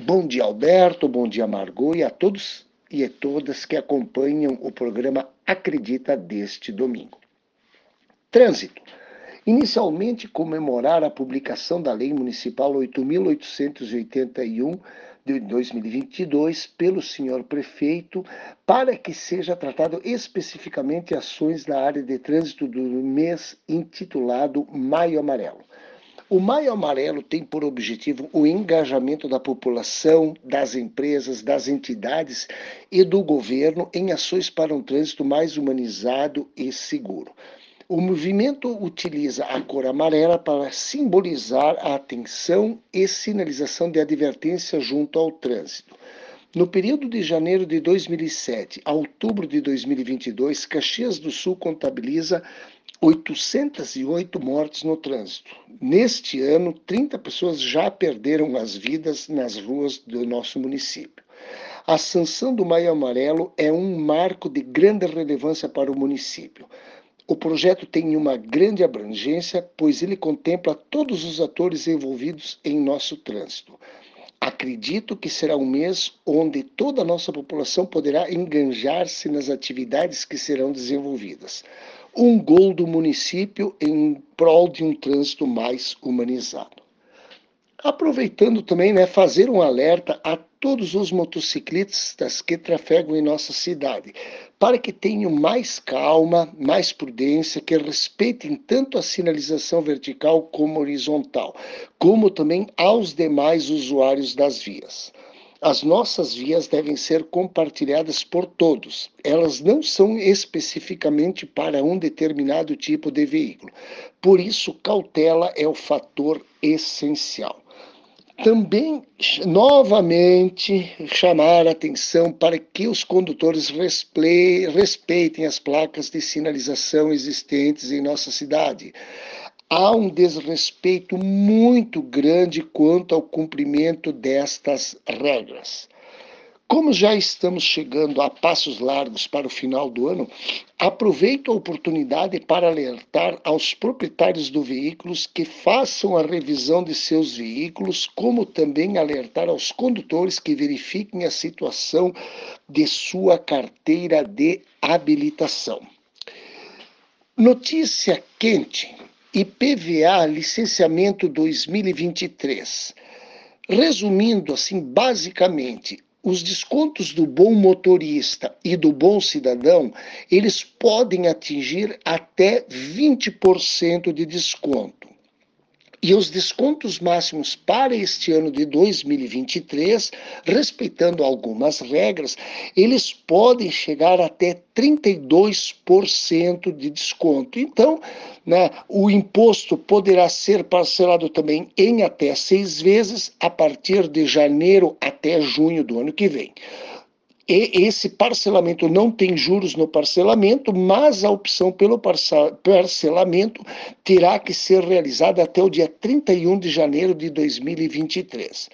Bom dia, Alberto, bom dia, Margot, e a todos e a todas que acompanham o programa Acredita deste domingo. Trânsito. Inicialmente, comemorar a publicação da Lei Municipal 8.881 de 2022 pelo senhor prefeito, para que seja tratado especificamente ações na área de trânsito do mês intitulado Maio Amarelo. O Maio Amarelo tem por objetivo o engajamento da população, das empresas, das entidades e do governo em ações para um trânsito mais humanizado e seguro. O movimento utiliza a cor amarela para simbolizar a atenção e sinalização de advertência junto ao trânsito. No período de janeiro de 2007 a outubro de 2022, Caxias do Sul contabiliza 808 mortes no trânsito. Neste ano, 30 pessoas já perderam as vidas nas ruas do nosso município. A sanção do Maio Amarelo é um marco de grande relevância para o município. O projeto tem uma grande abrangência, pois ele contempla todos os atores envolvidos em nosso trânsito. Acredito que será um mês onde toda a nossa população poderá enganjar-se nas atividades que serão desenvolvidas um gol do município em prol de um trânsito mais humanizado. Aproveitando também, né, fazer um alerta a todos os motociclistas que trafegam em nossa cidade, para que tenham mais calma, mais prudência, que respeitem tanto a sinalização vertical como horizontal, como também aos demais usuários das vias. As nossas vias devem ser compartilhadas por todos. Elas não são especificamente para um determinado tipo de veículo. Por isso, cautela é o fator essencial. Também, novamente, chamar a atenção para que os condutores respeitem as placas de sinalização existentes em nossa cidade há um desrespeito muito grande quanto ao cumprimento destas regras. Como já estamos chegando a passos largos para o final do ano, aproveito a oportunidade para alertar aos proprietários do veículos que façam a revisão de seus veículos, como também alertar aos condutores que verifiquem a situação de sua carteira de habilitação. Notícia quente IPVA licenciamento 2023. Resumindo assim, basicamente, os descontos do bom motorista e do bom cidadão, eles podem atingir até 20% de desconto. E os descontos máximos para este ano de 2023, respeitando algumas regras, eles podem chegar até 32% de desconto. Então, né, o imposto poderá ser parcelado também em até seis vezes a partir de janeiro até junho do ano que vem. E esse parcelamento não tem juros no parcelamento, mas a opção pelo parcelamento terá que ser realizada até o dia 31 de janeiro de 2023.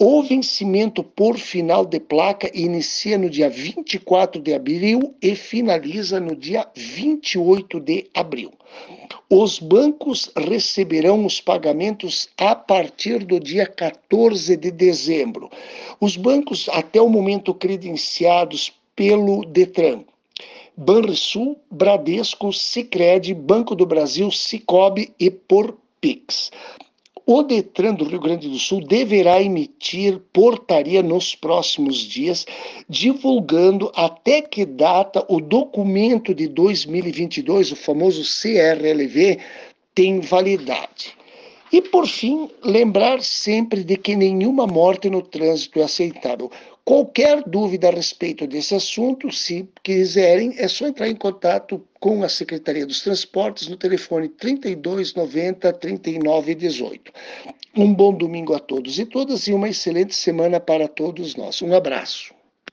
O vencimento por final de placa inicia no dia 24 de abril e finaliza no dia 28 de abril. Os bancos receberão os pagamentos a partir do dia 14 de dezembro. Os bancos, até o momento credenciados pelo Detran, Banrisul, Bradesco, Sicredi, Banco do Brasil, Cicobi e por Pix. O Detran do Rio Grande do Sul deverá emitir portaria nos próximos dias, divulgando até que data o documento de 2022, o famoso CRLV, tem validade. E, por fim, lembrar sempre de que nenhuma morte no trânsito é aceitável. Qualquer dúvida a respeito desse assunto, se quiserem, é só entrar em contato com a Secretaria dos Transportes no telefone 3290 3918. Um bom domingo a todos e todas e uma excelente semana para todos nós. Um abraço.